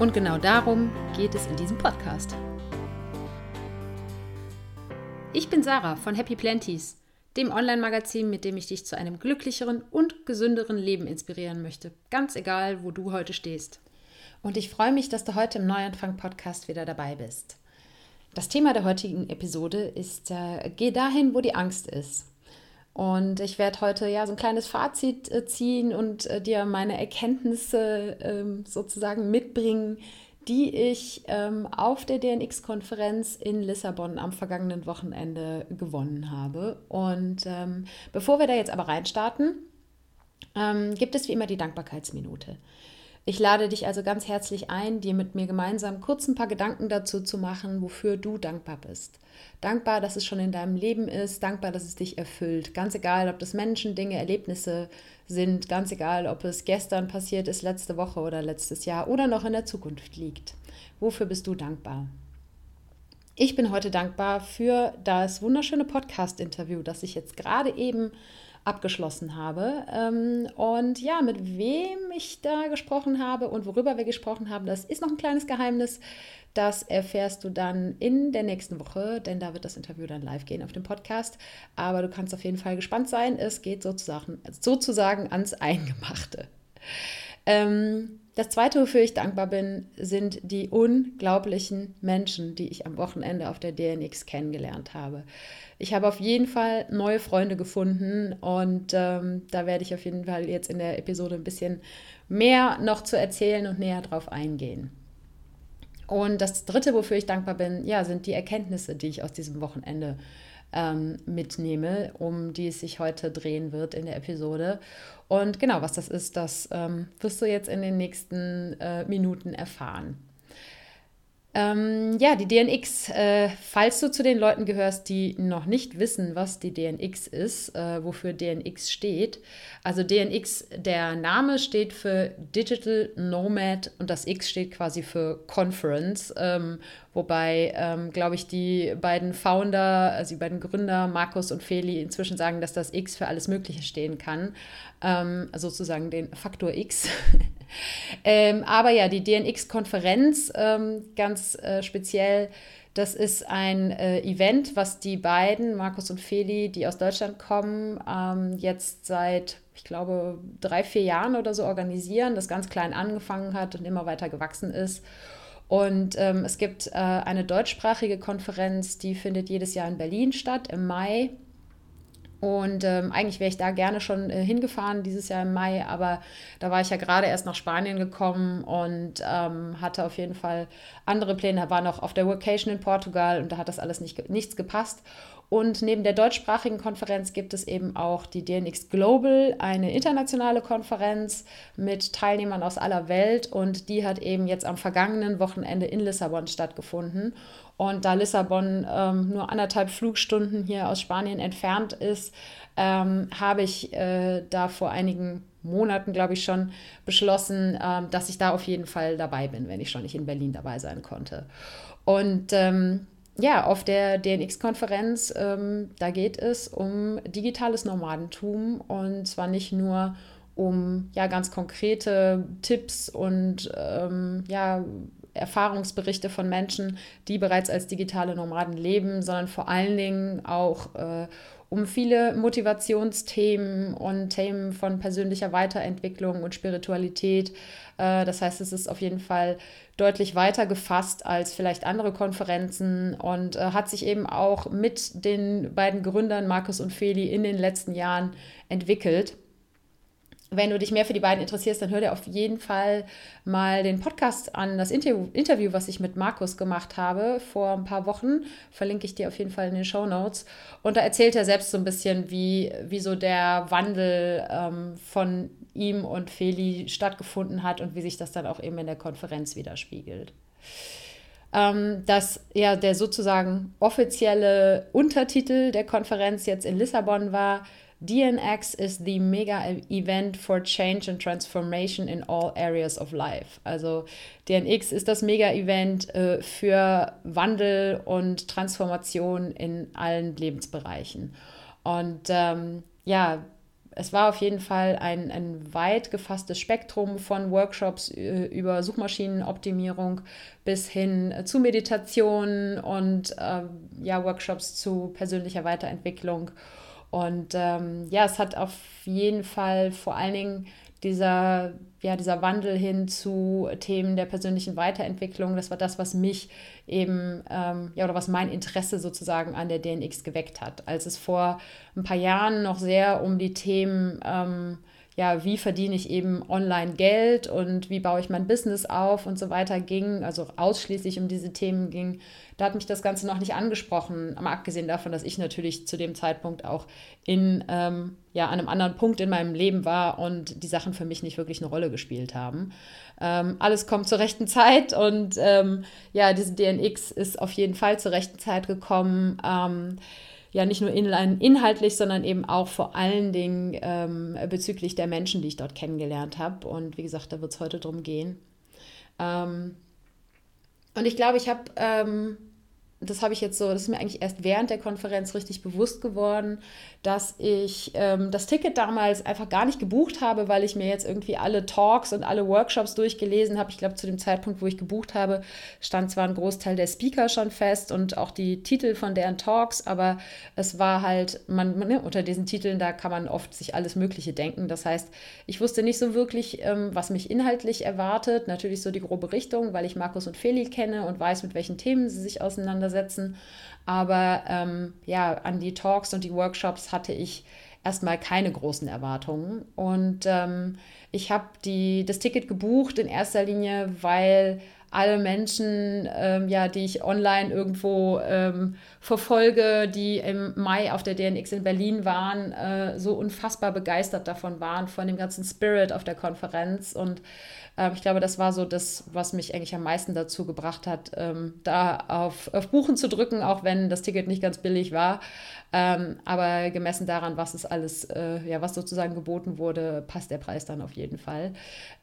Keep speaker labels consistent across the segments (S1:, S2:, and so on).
S1: Und genau darum geht es in diesem Podcast. Ich bin Sarah von Happy Planties, dem Online-Magazin, mit dem ich dich zu einem glücklicheren und gesünderen Leben inspirieren möchte, ganz egal, wo du heute stehst. Und ich freue mich, dass du heute im Neuanfang-Podcast wieder dabei bist. Das Thema der heutigen Episode ist äh, Geh dahin, wo die Angst ist. Und ich werde heute ja so ein kleines Fazit äh, ziehen und äh, dir meine Erkenntnisse ähm, sozusagen mitbringen, die ich ähm, auf der DNX-Konferenz in Lissabon am vergangenen Wochenende gewonnen habe. Und ähm, bevor wir da jetzt aber reinstarten, ähm, gibt es wie immer die Dankbarkeitsminute. Ich lade dich also ganz herzlich ein, dir mit mir gemeinsam kurz ein paar Gedanken dazu zu machen, wofür du dankbar bist. Dankbar, dass es schon in deinem Leben ist, dankbar, dass es dich erfüllt. Ganz egal, ob das Menschen, Dinge, Erlebnisse sind, ganz egal, ob es gestern passiert ist, letzte Woche oder letztes Jahr oder noch in der Zukunft liegt. Wofür bist du dankbar? Ich bin heute dankbar für das wunderschöne Podcast-Interview, das ich jetzt gerade eben abgeschlossen habe. Ähm, und ja, mit wem ich da gesprochen habe und worüber wir gesprochen haben, das ist noch ein kleines Geheimnis. Das erfährst du dann in der nächsten Woche, denn da wird das Interview dann live gehen auf dem Podcast. Aber du kannst auf jeden Fall gespannt sein. Es geht sozusagen, sozusagen ans Eingemachte. Ähm, das Zweite, wofür ich dankbar bin, sind die unglaublichen Menschen, die ich am Wochenende auf der DNX kennengelernt habe. Ich habe auf jeden Fall neue Freunde gefunden und ähm, da werde ich auf jeden Fall jetzt in der Episode ein bisschen mehr noch zu erzählen und näher drauf eingehen. Und das Dritte, wofür ich dankbar bin, ja, sind die Erkenntnisse, die ich aus diesem Wochenende ähm, mitnehme, um die es sich heute drehen wird in der Episode. Und genau, was das ist, das ähm, wirst du jetzt in den nächsten äh, Minuten erfahren. Ähm, ja, die DNX. Äh, falls du zu den Leuten gehörst, die noch nicht wissen, was die DNX ist, äh, wofür DNX steht. Also DNX, der Name steht für Digital Nomad und das X steht quasi für Conference. Ähm, wobei, ähm, glaube ich, die beiden Founder, also die beiden Gründer, Markus und Feli, inzwischen sagen, dass das X für alles Mögliche stehen kann. Ähm, sozusagen den Faktor X. ähm, aber ja, die DNX-Konferenz ähm, ganz äh, speziell, das ist ein äh, Event, was die beiden, Markus und Feli, die aus Deutschland kommen, ähm, jetzt seit, ich glaube, drei, vier Jahren oder so organisieren, das ganz klein angefangen hat und immer weiter gewachsen ist. Und ähm, es gibt äh, eine deutschsprachige Konferenz, die findet jedes Jahr in Berlin statt, im Mai. Und ähm, eigentlich wäre ich da gerne schon äh, hingefahren dieses Jahr im Mai, aber da war ich ja gerade erst nach Spanien gekommen und ähm, hatte auf jeden Fall andere Pläne. War noch auf der Vacation in Portugal und da hat das alles nicht, nichts gepasst. Und neben der deutschsprachigen Konferenz gibt es eben auch die DNX Global, eine internationale Konferenz mit Teilnehmern aus aller Welt. Und die hat eben jetzt am vergangenen Wochenende in Lissabon stattgefunden. Und da Lissabon ähm, nur anderthalb Flugstunden hier aus Spanien entfernt ist, ähm, habe ich äh, da vor einigen Monaten, glaube ich, schon beschlossen, ähm, dass ich da auf jeden Fall dabei bin, wenn ich schon nicht in Berlin dabei sein konnte. Und ähm, ja, auf der DNX-Konferenz, ähm, da geht es um digitales Nomadentum und zwar nicht nur um ja ganz konkrete Tipps und ähm, ja Erfahrungsberichte von Menschen, die bereits als digitale Nomaden leben, sondern vor allen Dingen auch äh, um viele Motivationsthemen und Themen von persönlicher Weiterentwicklung und Spiritualität. Äh, das heißt, es ist auf jeden Fall deutlich weiter gefasst als vielleicht andere Konferenzen und äh, hat sich eben auch mit den beiden Gründern Markus und Feli in den letzten Jahren entwickelt wenn du dich mehr für die beiden interessierst, dann hör dir auf jeden Fall mal den Podcast an, das Interview, was ich mit Markus gemacht habe vor ein paar Wochen. Verlinke ich dir auf jeden Fall in den Show Notes. Und da erzählt er selbst so ein bisschen, wie, wie so der Wandel ähm, von ihm und Feli stattgefunden hat und wie sich das dann auch eben in der Konferenz widerspiegelt. Ähm, dass ja der sozusagen offizielle Untertitel der Konferenz jetzt in Lissabon war, DNX is the mega event for change and transformation in all areas of life. Also DNX ist das mega Event äh, für Wandel und Transformation in allen Lebensbereichen. Und ähm, ja, es war auf jeden Fall ein, ein weit gefasstes Spektrum von Workshops äh, über Suchmaschinenoptimierung bis hin äh, zu Meditation und äh, ja, Workshops zu persönlicher Weiterentwicklung. Und ähm, ja, es hat auf jeden Fall vor allen Dingen dieser, ja, dieser Wandel hin zu Themen der persönlichen Weiterentwicklung, das war das, was mich eben, ähm, ja, oder was mein Interesse sozusagen an der DNX geweckt hat. Als es vor ein paar Jahren noch sehr um die Themen ähm, ja, wie verdiene ich eben online Geld und wie baue ich mein Business auf und so weiter ging, also ausschließlich um diese Themen ging, da hat mich das Ganze noch nicht angesprochen, mal abgesehen davon, dass ich natürlich zu dem Zeitpunkt auch in ähm, ja, an einem anderen Punkt in meinem Leben war und die Sachen für mich nicht wirklich eine Rolle gespielt haben. Ähm, alles kommt zur rechten Zeit und ähm, ja, diese DNX ist auf jeden Fall zur rechten Zeit gekommen. Ja nicht nur inhaltlich, sondern eben auch vor allen Dingen ähm, bezüglich der Menschen, die ich dort kennengelernt habe. Und wie gesagt, da wird es heute drum gehen. Ähm, und ich glaube, ich habe ähm, das habe ich jetzt so, das ist mir eigentlich erst während der Konferenz richtig bewusst geworden, dass ich ähm, das Ticket damals einfach gar nicht gebucht habe, weil ich mir jetzt irgendwie alle Talks und alle Workshops durchgelesen habe. Ich glaube, zu dem Zeitpunkt, wo ich gebucht habe, stand zwar ein Großteil der Speaker schon fest und auch die Titel von deren Talks, aber es war halt, man, ne, unter diesen Titeln, da kann man oft sich alles Mögliche denken. Das heißt, ich wusste nicht so wirklich, ähm, was mich inhaltlich erwartet. Natürlich so die grobe Richtung, weil ich Markus und Feli kenne und weiß, mit welchen Themen sie sich auseinandersetzen auseinandersetzen. Aber ähm, ja, an die Talks und die Workshops hatte ich erstmal keine großen Erwartungen. Und ähm, ich habe das Ticket gebucht in erster Linie, weil alle Menschen, ähm, ja, die ich online irgendwo ähm, verfolge, die im Mai auf der DNX in Berlin waren, äh, so unfassbar begeistert davon waren, von dem ganzen Spirit auf der Konferenz. Und ähm, ich glaube, das war so das, was mich eigentlich am meisten dazu gebracht hat, ähm, da auf, auf Buchen zu drücken, auch wenn das Ticket nicht ganz billig war. Ähm, aber gemessen daran, was es alles, äh, ja, was sozusagen geboten wurde, passt der Preis dann auf jeden Fall.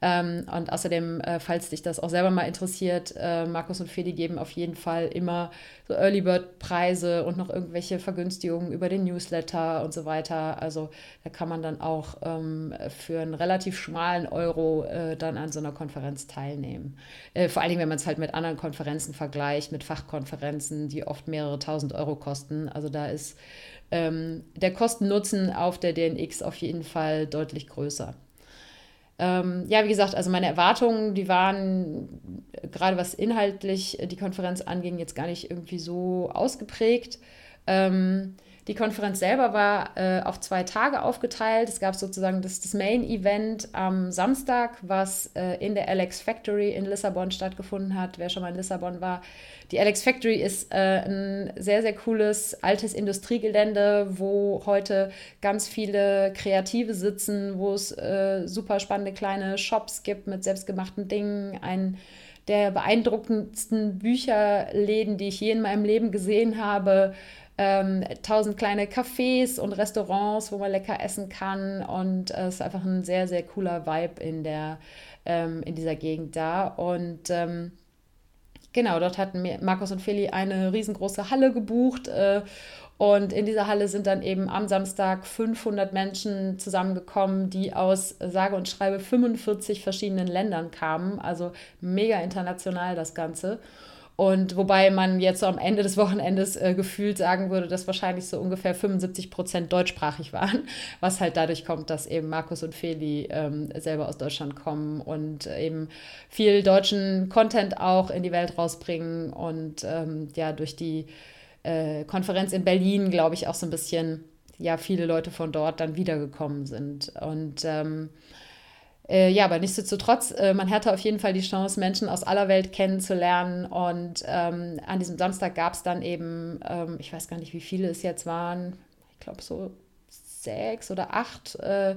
S1: Ähm, und außerdem, äh, falls dich das auch selber mal interessiert, äh, Markus und Feli geben auf jeden Fall immer so Early Bird Preise und noch irgendwelche Vergünstigungen über den Newsletter und so weiter. Also da kann man dann auch ähm, für einen relativ schmalen Euro äh, dann an so einer Konferenz teilnehmen. Äh, vor allen Dingen, wenn man es halt mit anderen Konferenzen vergleicht, mit Fachkonferenzen, die oft mehrere tausend Euro kosten. Also da ist ähm, der Kosten-Nutzen auf der DNX auf jeden Fall deutlich größer. Ähm, ja, wie gesagt, also meine Erwartungen, die waren gerade was inhaltlich die Konferenz anging, jetzt gar nicht irgendwie so ausgeprägt. Ähm, die Konferenz selber war äh, auf zwei Tage aufgeteilt. Es gab sozusagen das, das Main-Event am Samstag, was äh, in der Alex Factory in Lissabon stattgefunden hat. Wer schon mal in Lissabon war. Die Alex Factory ist äh, ein sehr, sehr cooles altes Industriegelände, wo heute ganz viele Kreative sitzen, wo es äh, super spannende kleine Shops gibt mit selbstgemachten Dingen. Ein der beeindruckendsten Bücherläden, die ich je in meinem Leben gesehen habe ähm, tausend kleine Cafés und Restaurants, wo man lecker essen kann. Und äh, es ist einfach ein sehr, sehr cooler Vibe in, der, ähm, in dieser Gegend da. Und ähm, genau, dort hatten Markus und Feli eine riesengroße Halle gebucht. Äh, und in dieser Halle sind dann eben am Samstag 500 Menschen zusammengekommen, die aus sage und schreibe 45 verschiedenen Ländern kamen. Also mega international das Ganze. Und wobei man jetzt so am Ende des Wochenendes äh, gefühlt sagen würde, dass wahrscheinlich so ungefähr 75 Prozent deutschsprachig waren, was halt dadurch kommt, dass eben Markus und Feli ähm, selber aus Deutschland kommen und eben viel deutschen Content auch in die Welt rausbringen und ähm, ja, durch die äh, Konferenz in Berlin, glaube ich, auch so ein bisschen, ja, viele Leute von dort dann wiedergekommen sind. Und ähm, äh, ja, aber nichtsdestotrotz, äh, man hatte auf jeden Fall die Chance, Menschen aus aller Welt kennenzulernen. Und ähm, an diesem Samstag gab es dann eben, ähm, ich weiß gar nicht, wie viele es jetzt waren, ich glaube so sechs oder acht äh,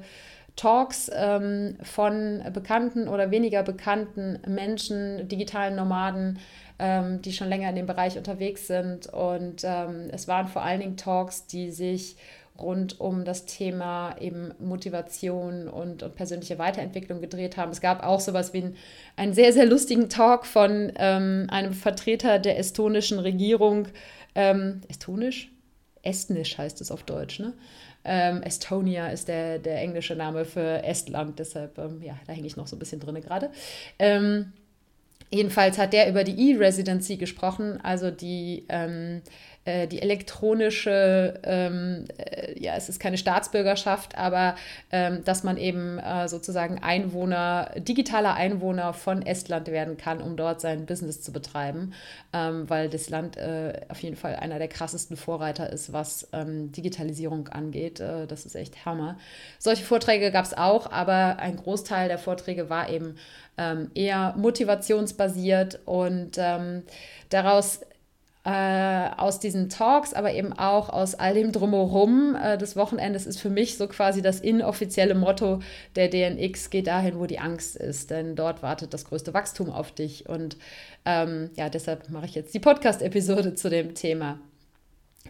S1: Talks ähm, von bekannten oder weniger bekannten Menschen, digitalen Nomaden, ähm, die schon länger in dem Bereich unterwegs sind. Und ähm, es waren vor allen Dingen Talks, die sich rund um das Thema eben Motivation und, und persönliche Weiterentwicklung gedreht haben. Es gab auch sowas wie einen, einen sehr, sehr lustigen Talk von ähm, einem Vertreter der estonischen Regierung. Ähm, Estonisch? Estnisch heißt es auf Deutsch, ne? Ähm, Estonia ist der, der englische Name für Estland, deshalb, ähm, ja, da hänge ich noch so ein bisschen drin gerade. Ähm, jedenfalls hat der über die E-Residency gesprochen, also die ähm, äh, die elektronische, ähm, äh, ja, es ist keine Staatsbürgerschaft, aber ähm, dass man eben äh, sozusagen Einwohner, digitaler Einwohner von Estland werden kann, um dort sein Business zu betreiben, ähm, weil das Land äh, auf jeden Fall einer der krassesten Vorreiter ist, was ähm, Digitalisierung angeht. Äh, das ist echt Hammer. Solche Vorträge gab es auch, aber ein Großteil der Vorträge war eben ähm, eher motivationsbasiert und ähm, daraus äh, aus diesen Talks, aber eben auch aus all dem Drumherum äh, des Wochenendes ist für mich so quasi das inoffizielle Motto der DNX, geht dahin, wo die Angst ist, denn dort wartet das größte Wachstum auf dich. Und ähm, ja, deshalb mache ich jetzt die Podcast-Episode zu dem Thema.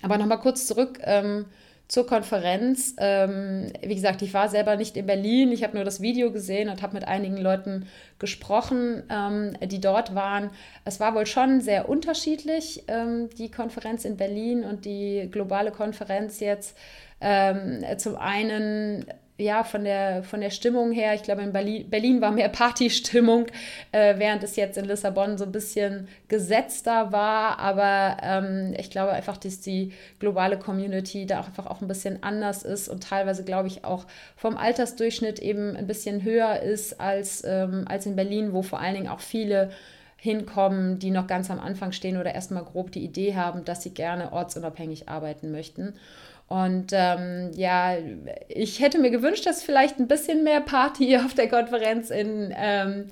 S1: Aber nochmal kurz zurück ähm, zur Konferenz. Ähm, wie gesagt, ich war selber nicht in Berlin. Ich habe nur das Video gesehen und habe mit einigen Leuten gesprochen, ähm, die dort waren. Es war wohl schon sehr unterschiedlich, ähm, die Konferenz in Berlin und die globale Konferenz jetzt. Ähm, zum einen ja, von der, von der Stimmung her, ich glaube, in Berlin, Berlin war mehr Partystimmung, äh, während es jetzt in Lissabon so ein bisschen gesetzter war. Aber ähm, ich glaube einfach, dass die globale Community da auch einfach auch ein bisschen anders ist und teilweise, glaube ich, auch vom Altersdurchschnitt eben ein bisschen höher ist als, ähm, als in Berlin, wo vor allen Dingen auch viele hinkommen, die noch ganz am Anfang stehen oder erstmal grob die Idee haben, dass sie gerne ortsunabhängig arbeiten möchten. Und ähm, ja, ich hätte mir gewünscht, dass vielleicht ein bisschen mehr Party auf der Konferenz in, ähm,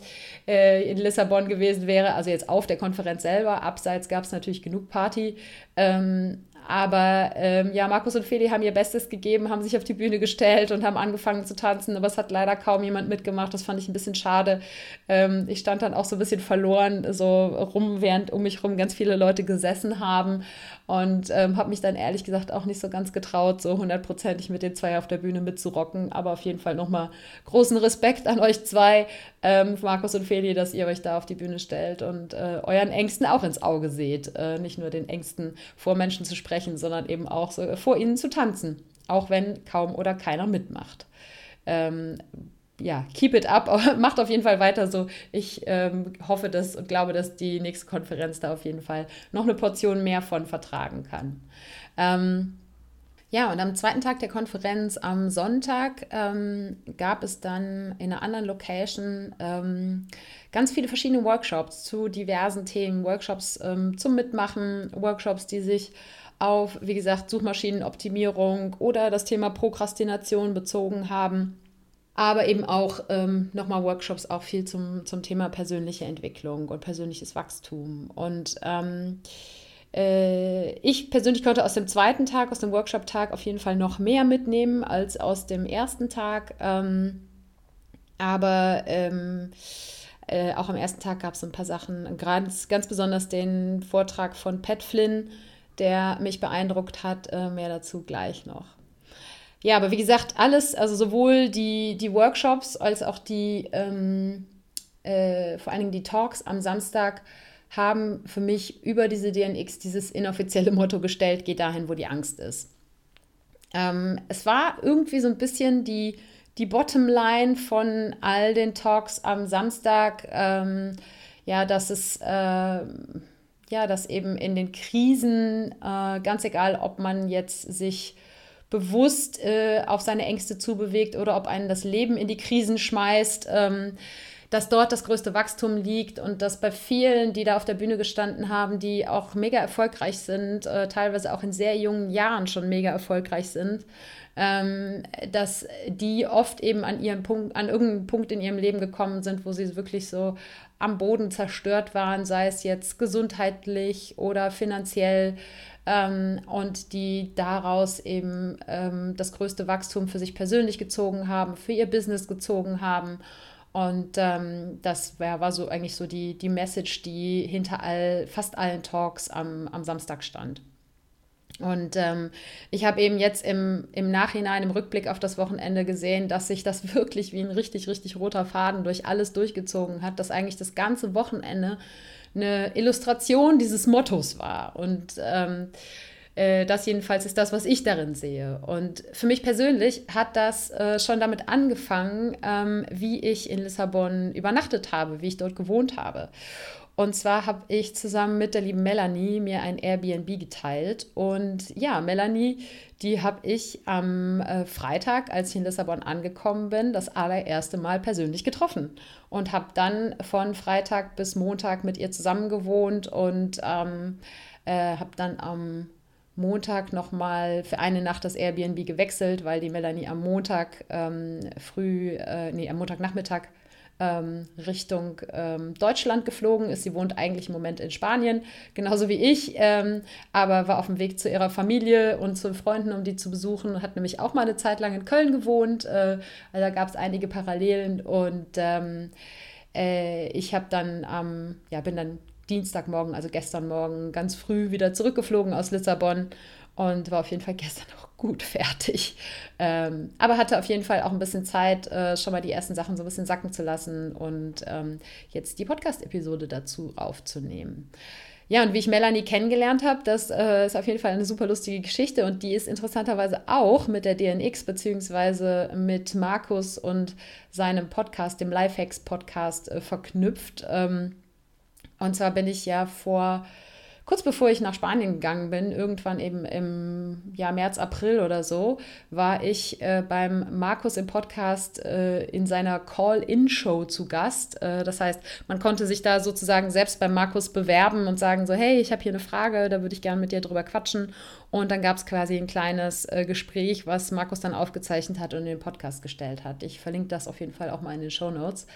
S1: äh, in Lissabon gewesen wäre. Also jetzt auf der Konferenz selber. Abseits gab es natürlich genug Party. Ähm, aber ähm, ja, Markus und Feli haben ihr Bestes gegeben, haben sich auf die Bühne gestellt und haben angefangen zu tanzen, aber es hat leider kaum jemand mitgemacht. Das fand ich ein bisschen schade. Ähm, ich stand dann auch so ein bisschen verloren, so rum, während um mich rum ganz viele Leute gesessen haben und ähm, habe mich dann ehrlich gesagt auch nicht so ganz getraut, so hundertprozentig mit den zwei auf der Bühne mitzurocken. Aber auf jeden Fall nochmal großen Respekt an euch zwei, ähm, Markus und Feli, dass ihr euch da auf die Bühne stellt und äh, euren Ängsten auch ins Auge seht. Äh, nicht nur den Ängsten vor Menschen zu sprechen sondern eben auch so vor ihnen zu tanzen, auch wenn kaum oder keiner mitmacht. Ähm, ja, keep it up, macht auf jeden Fall weiter so. Ich ähm, hoffe dass und glaube, dass die nächste Konferenz da auf jeden Fall noch eine Portion mehr von vertragen kann. Ähm, ja, und am zweiten Tag der Konferenz, am Sonntag, ähm, gab es dann in einer anderen Location ähm, ganz viele verschiedene Workshops zu diversen Themen. Workshops ähm, zum Mitmachen, Workshops, die sich auf, wie gesagt, Suchmaschinenoptimierung oder das Thema Prokrastination bezogen haben. Aber eben auch ähm, nochmal Workshops auch viel zum, zum Thema persönliche Entwicklung und persönliches Wachstum. Und ähm, äh, ich persönlich konnte aus dem zweiten Tag, aus dem Workshop-Tag auf jeden Fall noch mehr mitnehmen als aus dem ersten Tag. Ähm, aber ähm, äh, auch am ersten Tag gab es ein paar Sachen, ganz, ganz besonders den Vortrag von Pat Flynn, der mich beeindruckt hat. Äh, mehr dazu gleich noch. Ja, aber wie gesagt, alles, also sowohl die, die Workshops als auch die, ähm, äh, vor allen Dingen die Talks am Samstag, haben für mich über diese DNX dieses inoffizielle Motto gestellt, geht dahin, wo die Angst ist. Ähm, es war irgendwie so ein bisschen die, die Bottomline von all den Talks am Samstag, ähm, ja, dass es äh, ja, dass eben in den Krisen, äh, ganz egal, ob man jetzt sich bewusst äh, auf seine Ängste zubewegt oder ob einen das Leben in die Krisen schmeißt, ähm, dass dort das größte Wachstum liegt und dass bei vielen, die da auf der Bühne gestanden haben, die auch mega erfolgreich sind, äh, teilweise auch in sehr jungen Jahren schon mega erfolgreich sind, ähm, dass die oft eben an ihrem Punkt, an irgendeinem Punkt in ihrem Leben gekommen sind, wo sie wirklich so am Boden zerstört waren, sei es jetzt gesundheitlich oder finanziell ähm, und die daraus eben ähm, das größte Wachstum für sich persönlich gezogen haben, für ihr Business gezogen haben. Und ähm, das wär, war so eigentlich so die, die Message, die hinter all, fast allen Talks am, am Samstag stand. Und ähm, ich habe eben jetzt im, im Nachhinein, im Rückblick auf das Wochenende gesehen, dass sich das wirklich wie ein richtig, richtig roter Faden durch alles durchgezogen hat, dass eigentlich das ganze Wochenende eine Illustration dieses Mottos war. Und ähm, äh, das jedenfalls ist das, was ich darin sehe. Und für mich persönlich hat das äh, schon damit angefangen, ähm, wie ich in Lissabon übernachtet habe, wie ich dort gewohnt habe. Und zwar habe ich zusammen mit der lieben Melanie mir ein Airbnb geteilt. Und ja, Melanie, die habe ich am äh, Freitag, als ich in Lissabon angekommen bin, das allererste Mal persönlich getroffen. Und habe dann von Freitag bis Montag mit ihr zusammen gewohnt und ähm, äh, habe dann am Montag nochmal für eine Nacht das Airbnb gewechselt, weil die Melanie am Montag ähm, früh, äh, nee, am Montagnachmittag ähm, Richtung ähm, Deutschland geflogen ist. Sie wohnt eigentlich im Moment in Spanien, genauso wie ich, ähm, aber war auf dem Weg zu ihrer Familie und zu Freunden, um die zu besuchen. Hat nämlich auch mal eine Zeit lang in Köln gewohnt. Äh, also da gab es einige Parallelen und ähm, äh, ich habe dann am, ja, bin dann Dienstagmorgen, also gestern Morgen, ganz früh wieder zurückgeflogen aus Lissabon und war auf jeden Fall gestern auch gut fertig. Ähm, aber hatte auf jeden Fall auch ein bisschen Zeit, äh, schon mal die ersten Sachen so ein bisschen sacken zu lassen und ähm, jetzt die Podcast-Episode dazu aufzunehmen. Ja, und wie ich Melanie kennengelernt habe, das äh, ist auf jeden Fall eine super lustige Geschichte und die ist interessanterweise auch mit der DNX beziehungsweise mit Markus und seinem Podcast, dem Lifehacks-Podcast, äh, verknüpft. Ähm, und zwar bin ich ja vor kurz bevor ich nach Spanien gegangen bin, irgendwann eben im ja, März, April oder so, war ich äh, beim Markus im Podcast äh, in seiner Call-In-Show zu Gast. Äh, das heißt, man konnte sich da sozusagen selbst beim Markus bewerben und sagen so, hey, ich habe hier eine Frage, da würde ich gerne mit dir drüber quatschen. Und dann gab es quasi ein kleines äh, Gespräch, was Markus dann aufgezeichnet hat und in den Podcast gestellt hat. Ich verlinke das auf jeden Fall auch mal in den Show Notes.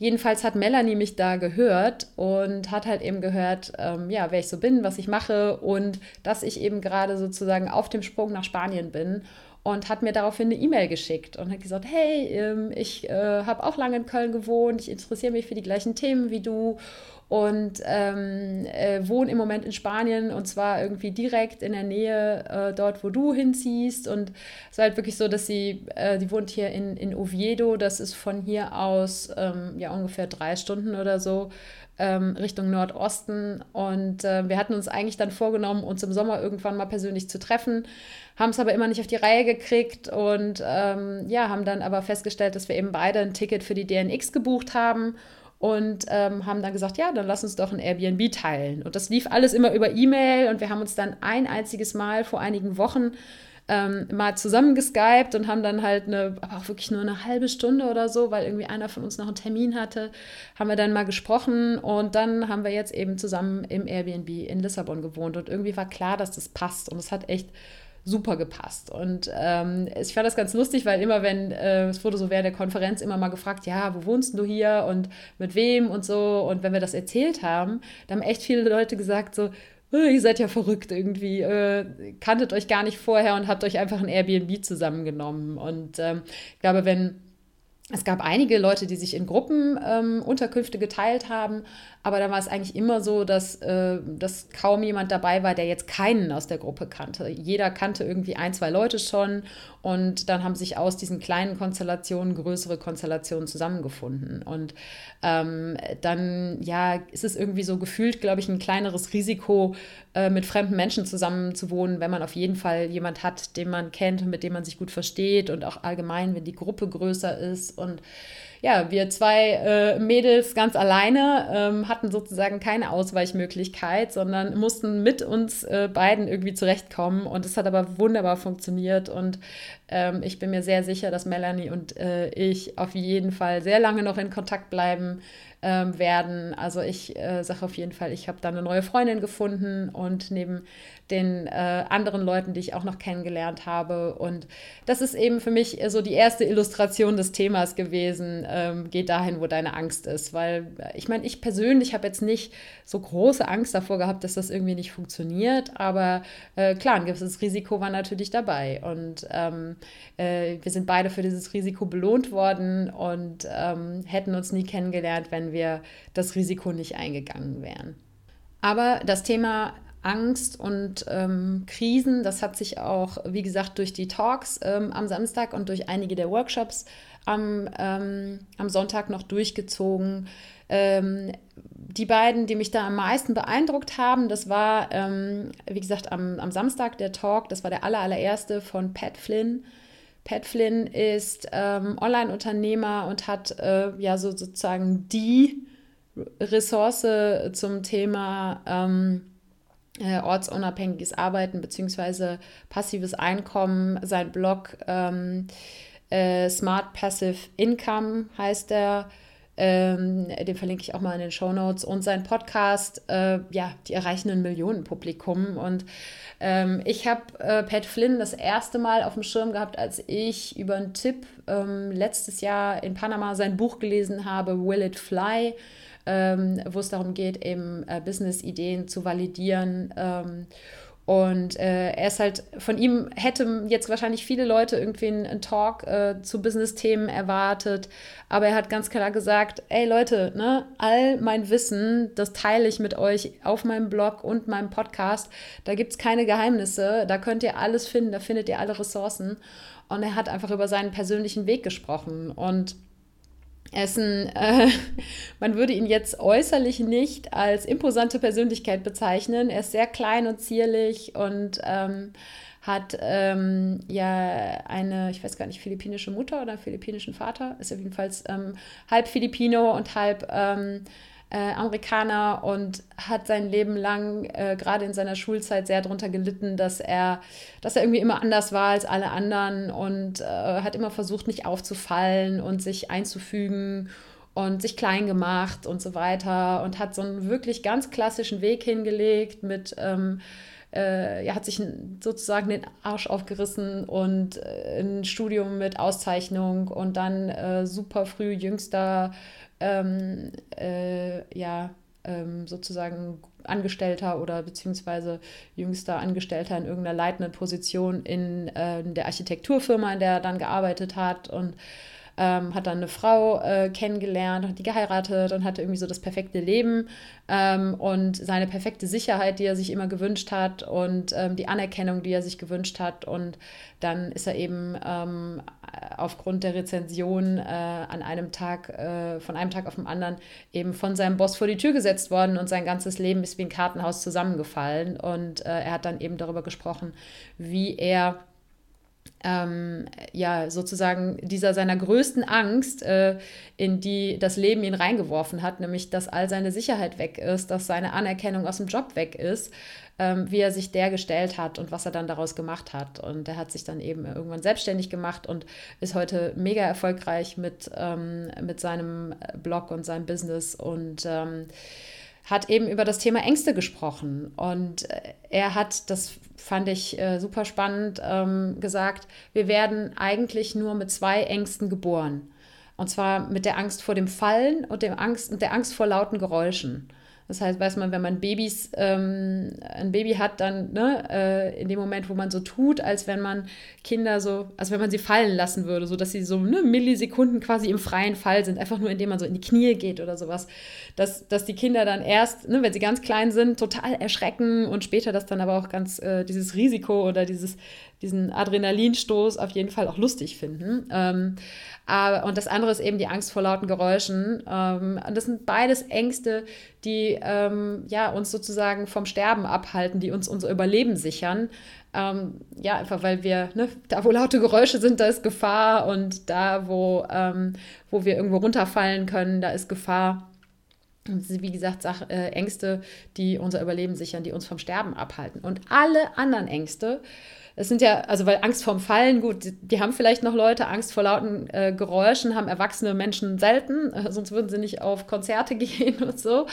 S1: Jedenfalls hat Melanie mich da gehört und hat halt eben gehört, ähm, ja, wer ich so bin, was ich mache und dass ich eben gerade sozusagen auf dem Sprung nach Spanien bin und hat mir daraufhin eine E-Mail geschickt und hat gesagt, hey, ähm, ich äh, habe auch lange in Köln gewohnt, ich interessiere mich für die gleichen Themen wie du und ähm, äh, wohne im Moment in Spanien und zwar irgendwie direkt in der Nähe äh, dort, wo du hinziehst. Und es war halt wirklich so, dass sie, äh, die wohnt hier in, in Oviedo, das ist von hier aus ähm, ja ungefähr drei Stunden oder so ähm, Richtung Nordosten. Und äh, wir hatten uns eigentlich dann vorgenommen, uns im Sommer irgendwann mal persönlich zu treffen, haben es aber immer nicht auf die Reihe gekriegt und ähm, ja, haben dann aber festgestellt, dass wir eben beide ein Ticket für die DNX gebucht haben und ähm, haben dann gesagt, ja, dann lass uns doch ein Airbnb teilen. Und das lief alles immer über E-Mail und wir haben uns dann ein einziges Mal vor einigen Wochen ähm, mal zusammengeskypt und haben dann halt eine, aber auch wirklich nur eine halbe Stunde oder so, weil irgendwie einer von uns noch einen Termin hatte, haben wir dann mal gesprochen und dann haben wir jetzt eben zusammen im Airbnb in Lissabon gewohnt und irgendwie war klar, dass das passt und es hat echt super gepasst. Und ähm, ich fand das ganz lustig, weil immer, wenn äh, es wurde so während der Konferenz immer mal gefragt, ja, wo wohnst du hier und mit wem und so. Und wenn wir das erzählt haben, da haben echt viele Leute gesagt, so, oh, ihr seid ja verrückt irgendwie, äh, kanntet euch gar nicht vorher und habt euch einfach ein Airbnb zusammengenommen. Und ähm, ich glaube, wenn es gab einige Leute, die sich in Gruppen ähm, Unterkünfte geteilt haben, aber da war es eigentlich immer so, dass, äh, dass kaum jemand dabei war, der jetzt keinen aus der Gruppe kannte. Jeder kannte irgendwie ein, zwei Leute schon und dann haben sich aus diesen kleinen Konstellationen größere Konstellationen zusammengefunden. Und ähm, dann, ja, ist es irgendwie so gefühlt, glaube ich, ein kleineres Risiko, äh, mit fremden Menschen zusammen zu wohnen, wenn man auf jeden Fall jemand hat, den man kennt und mit dem man sich gut versteht und auch allgemein, wenn die Gruppe größer ist und ja, wir zwei äh, Mädels ganz alleine ähm, hatten sozusagen keine Ausweichmöglichkeit, sondern mussten mit uns äh, beiden irgendwie zurechtkommen. Und es hat aber wunderbar funktioniert. Und ähm, ich bin mir sehr sicher, dass Melanie und äh, ich auf jeden Fall sehr lange noch in Kontakt bleiben ähm, werden. Also ich äh, sage auf jeden Fall, ich habe da eine neue Freundin gefunden und neben den äh, anderen Leuten, die ich auch noch kennengelernt habe. Und das ist eben für mich so die erste Illustration des Themas gewesen. Ähm, geht dahin, wo deine Angst ist. Weil äh, ich meine, ich persönlich habe jetzt nicht so große Angst davor gehabt, dass das irgendwie nicht funktioniert. Aber äh, klar, ein gewisses Risiko war natürlich dabei. Und ähm, äh, wir sind beide für dieses Risiko belohnt worden und ähm, hätten uns nie kennengelernt, wenn wir das Risiko nicht eingegangen wären. Aber das Thema Angst und ähm, Krisen, das hat sich auch, wie gesagt, durch die Talks ähm, am Samstag und durch einige der Workshops am, ähm, am Sonntag noch durchgezogen. Ähm, die beiden, die mich da am meisten beeindruckt haben, das war, ähm, wie gesagt, am, am Samstag der Talk, das war der aller, allererste von Pat Flynn. Pat Flynn ist ähm, Online-Unternehmer und hat äh, ja so sozusagen die Ressource zum Thema ähm, äh, ortsunabhängiges Arbeiten bzw. passives Einkommen. Sein Blog ähm, äh, Smart Passive Income heißt er. Ähm, den verlinke ich auch mal in den Show Notes. Und sein Podcast, äh, ja, die erreichen ein Millionenpublikum. Und ähm, ich habe äh, Pat Flynn das erste Mal auf dem Schirm gehabt, als ich über einen Tipp ähm, letztes Jahr in Panama sein Buch gelesen habe, Will It Fly? ähm, wo es darum geht, eben äh, Business-Ideen zu validieren. Und äh, er ist halt, von ihm hätte jetzt wahrscheinlich viele Leute irgendwie einen, einen Talk äh, zu Business-Themen erwartet. Aber er hat ganz klar gesagt, ey Leute, ne, all mein Wissen, das teile ich mit euch auf meinem Blog und meinem Podcast. Da gibt es keine Geheimnisse, da könnt ihr alles finden, da findet ihr alle Ressourcen. Und er hat einfach über seinen persönlichen Weg gesprochen. Und ist ein, äh, man würde ihn jetzt äußerlich nicht als imposante Persönlichkeit bezeichnen. Er ist sehr klein und zierlich und ähm, hat ähm, ja eine, ich weiß gar nicht, philippinische Mutter oder philippinischen Vater, ist auf jeden Fall ähm, halb Filipino und halb ähm, äh, Amerikaner und hat sein Leben lang, äh, gerade in seiner Schulzeit, sehr darunter gelitten, dass er, dass er irgendwie immer anders war als alle anderen und äh, hat immer versucht, nicht aufzufallen und sich einzufügen und sich klein gemacht und so weiter und hat so einen wirklich ganz klassischen Weg hingelegt mit ähm, äh, er hat sich sozusagen den Arsch aufgerissen und äh, ein Studium mit Auszeichnung und dann äh, super früh jüngster ähm, äh, ja, ähm, sozusagen Angestellter oder beziehungsweise jüngster Angestellter in irgendeiner leitenden Position in, äh, der Architekturfirma, in der er dann gearbeitet hat. Und ähm, hat dann eine Frau äh, kennengelernt, hat die geheiratet und hatte irgendwie so das perfekte Leben ähm, und seine perfekte Sicherheit, die er sich immer gewünscht hat und ähm, die Anerkennung, die er sich gewünscht hat. Und dann ist er eben ähm, aufgrund der Rezension äh, an einem Tag, äh, von einem Tag auf den anderen, eben von seinem Boss vor die Tür gesetzt worden und sein ganzes Leben ist wie ein Kartenhaus zusammengefallen. Und äh, er hat dann eben darüber gesprochen, wie er ähm, ja sozusagen dieser seiner größten Angst, äh, in die das Leben ihn reingeworfen hat, nämlich dass all seine Sicherheit weg ist, dass seine Anerkennung aus dem Job weg ist, ähm, wie er sich der gestellt hat und was er dann daraus gemacht hat. Und er hat sich dann eben irgendwann selbstständig gemacht und ist heute mega erfolgreich mit, ähm, mit seinem Blog und seinem Business und ähm, hat eben über das Thema Ängste gesprochen. Und äh, er hat, das fand ich äh, super spannend, ähm, gesagt, wir werden eigentlich nur mit zwei Ängsten geboren. Und zwar mit der Angst vor dem Fallen und dem Angst, und der Angst vor lauten Geräuschen. Das heißt, weiß man, wenn man Babys, ähm, ein Baby hat, dann ne, äh, in dem Moment, wo man so tut, als wenn man Kinder so, als wenn man sie fallen lassen würde, so dass sie so ne, Millisekunden quasi im freien Fall sind, einfach nur indem man so in die Knie geht oder sowas, dass, dass die Kinder dann erst, ne, wenn sie ganz klein sind, total erschrecken und später das dann aber auch ganz äh, dieses Risiko oder dieses, diesen Adrenalinstoß auf jeden Fall auch lustig finden. Ähm, aber, und das andere ist eben die Angst vor lauten Geräuschen. Ähm, das sind beides Ängste, die ähm, ja, uns sozusagen vom Sterben abhalten, die uns unser Überleben sichern. Ähm, ja, einfach weil wir, ne, da wo laute Geräusche sind, da ist Gefahr und da, wo, ähm, wo wir irgendwo runterfallen können, da ist Gefahr. Und wie gesagt, Sach äh, Ängste, die unser Überleben sichern, die uns vom Sterben abhalten. Und alle anderen Ängste, es sind ja, also weil Angst vorm Fallen, gut, die, die haben vielleicht noch Leute, Angst vor lauten äh, Geräuschen haben erwachsene Menschen selten, äh, sonst würden sie nicht auf Konzerte gehen und so.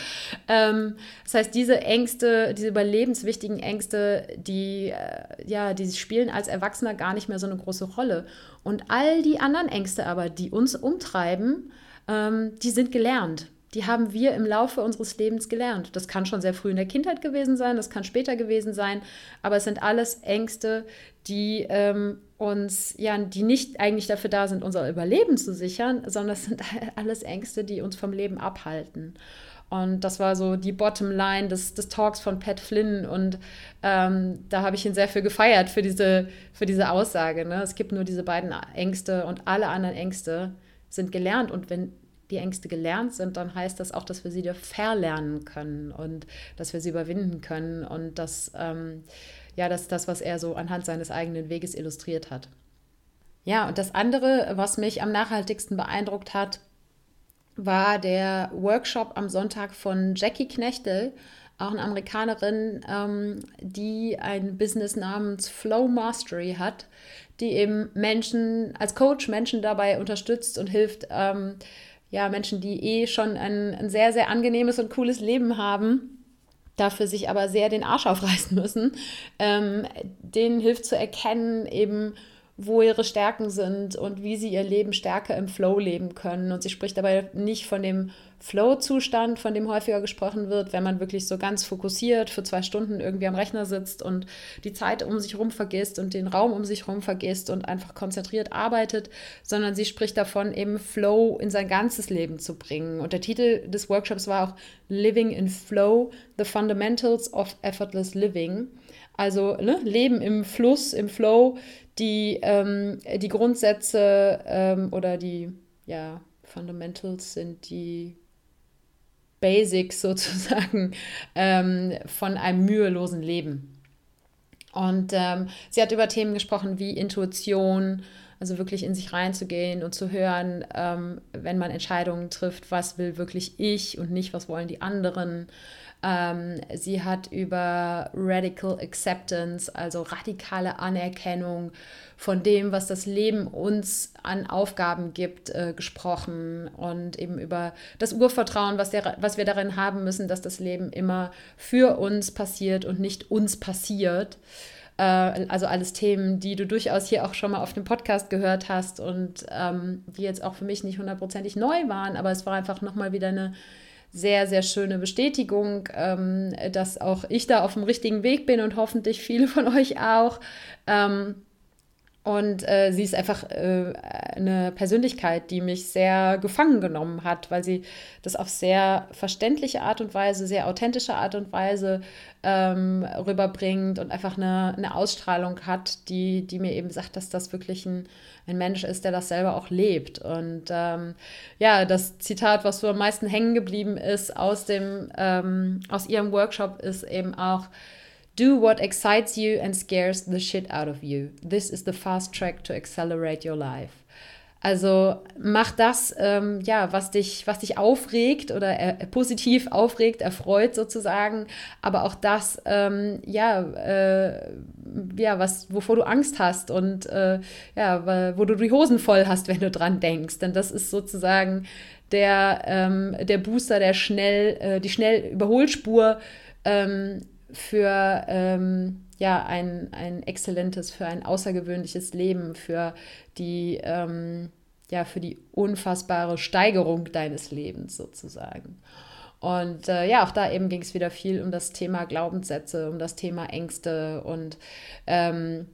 S1: Ähm, das heißt, diese Ängste, diese überlebenswichtigen Ängste, die, äh, ja, die spielen als Erwachsener gar nicht mehr so eine große Rolle. Und all die anderen Ängste aber, die uns umtreiben, ähm, die sind gelernt die haben wir im Laufe unseres Lebens gelernt. Das kann schon sehr früh in der Kindheit gewesen sein, das kann später gewesen sein, aber es sind alles Ängste, die ähm, uns, ja, die nicht eigentlich dafür da sind, unser Überleben zu sichern, sondern es sind alles Ängste, die uns vom Leben abhalten. Und das war so die Bottomline des, des Talks von Pat Flynn. Und ähm, da habe ich ihn sehr für gefeiert, für diese, für diese Aussage. Ne? Es gibt nur diese beiden Ängste und alle anderen Ängste sind gelernt. Und wenn die Ängste gelernt sind, dann heißt das auch, dass wir sie wieder verlernen können und dass wir sie überwinden können. Und das, ähm, ja, das das, was er so anhand seines eigenen Weges illustriert hat. Ja, und das andere, was mich am nachhaltigsten beeindruckt hat, war der Workshop am Sonntag von Jackie Knechtel, auch eine Amerikanerin, ähm, die ein Business namens Flow Mastery hat, die eben Menschen als Coach Menschen dabei unterstützt und hilft, ähm, ja, Menschen, die eh schon ein, ein sehr, sehr angenehmes und cooles Leben haben, dafür sich aber sehr den Arsch aufreißen müssen, ähm, denen hilft zu erkennen, eben, wo ihre Stärken sind und wie sie ihr Leben stärker im Flow leben können. Und sie spricht dabei nicht von dem Flow-Zustand, von dem häufiger gesprochen wird, wenn man wirklich so ganz fokussiert für zwei Stunden irgendwie am Rechner sitzt und die Zeit um sich herum vergisst und den Raum um sich herum vergisst und einfach konzentriert arbeitet, sondern sie spricht davon, eben Flow in sein ganzes Leben zu bringen. Und der Titel des Workshops war auch Living in Flow, The Fundamentals of Effortless Living. Also ne, Leben im Fluss, im Flow, die, ähm, die Grundsätze ähm, oder die ja, Fundamentals sind die Basics sozusagen ähm, von einem mühelosen Leben. Und ähm, sie hat über Themen gesprochen wie Intuition, also wirklich in sich reinzugehen und zu hören, ähm, wenn man Entscheidungen trifft, was will wirklich ich und nicht, was wollen die anderen. Ähm, sie hat über Radical Acceptance, also radikale Anerkennung von dem, was das Leben uns an Aufgaben gibt, äh, gesprochen und eben über das Urvertrauen, was, der, was wir darin haben müssen, dass das Leben immer für uns passiert und nicht uns passiert äh, also alles Themen, die du durchaus hier auch schon mal auf dem Podcast gehört hast und ähm, die jetzt auch für mich nicht hundertprozentig neu waren, aber es war einfach nochmal wieder eine sehr, sehr schöne Bestätigung, ähm, dass auch ich da auf dem richtigen Weg bin und hoffentlich viele von euch auch. Ähm, und äh, sie ist einfach äh, eine Persönlichkeit, die mich sehr gefangen genommen hat, weil sie das auf sehr verständliche Art und Weise, sehr authentische Art und Weise ähm, rüberbringt und einfach eine, eine Ausstrahlung hat, die, die mir eben sagt, dass das wirklich ein, ein Mensch ist, der das selber auch lebt. Und ähm, ja, das Zitat, was so am meisten hängen geblieben ist aus, dem, ähm, aus ihrem Workshop, ist eben auch, Do what excites you and scares the shit out of you. This is the fast track to accelerate your life. Also mach das, ähm, ja, was dich, was dich aufregt oder äh, positiv aufregt, erfreut sozusagen, aber auch das, ähm, ja, äh, ja, was, wovor du Angst hast und äh, ja, wo du die Hosen voll hast, wenn du dran denkst. Denn das ist sozusagen der, ähm, der Booster, der schnell, äh, die schnell Überholspur ähm, für ähm, ja, ein, ein exzellentes, für ein außergewöhnliches Leben, für die, ähm, ja, für die unfassbare Steigerung deines Lebens sozusagen. Und äh, ja, auch da eben ging es wieder viel um das Thema Glaubenssätze, um das Thema Ängste und ähm,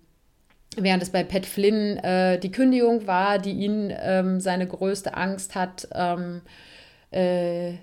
S1: während es bei Pat Flynn äh, die Kündigung war, die ihn ähm, seine größte Angst hat, ähm, äh,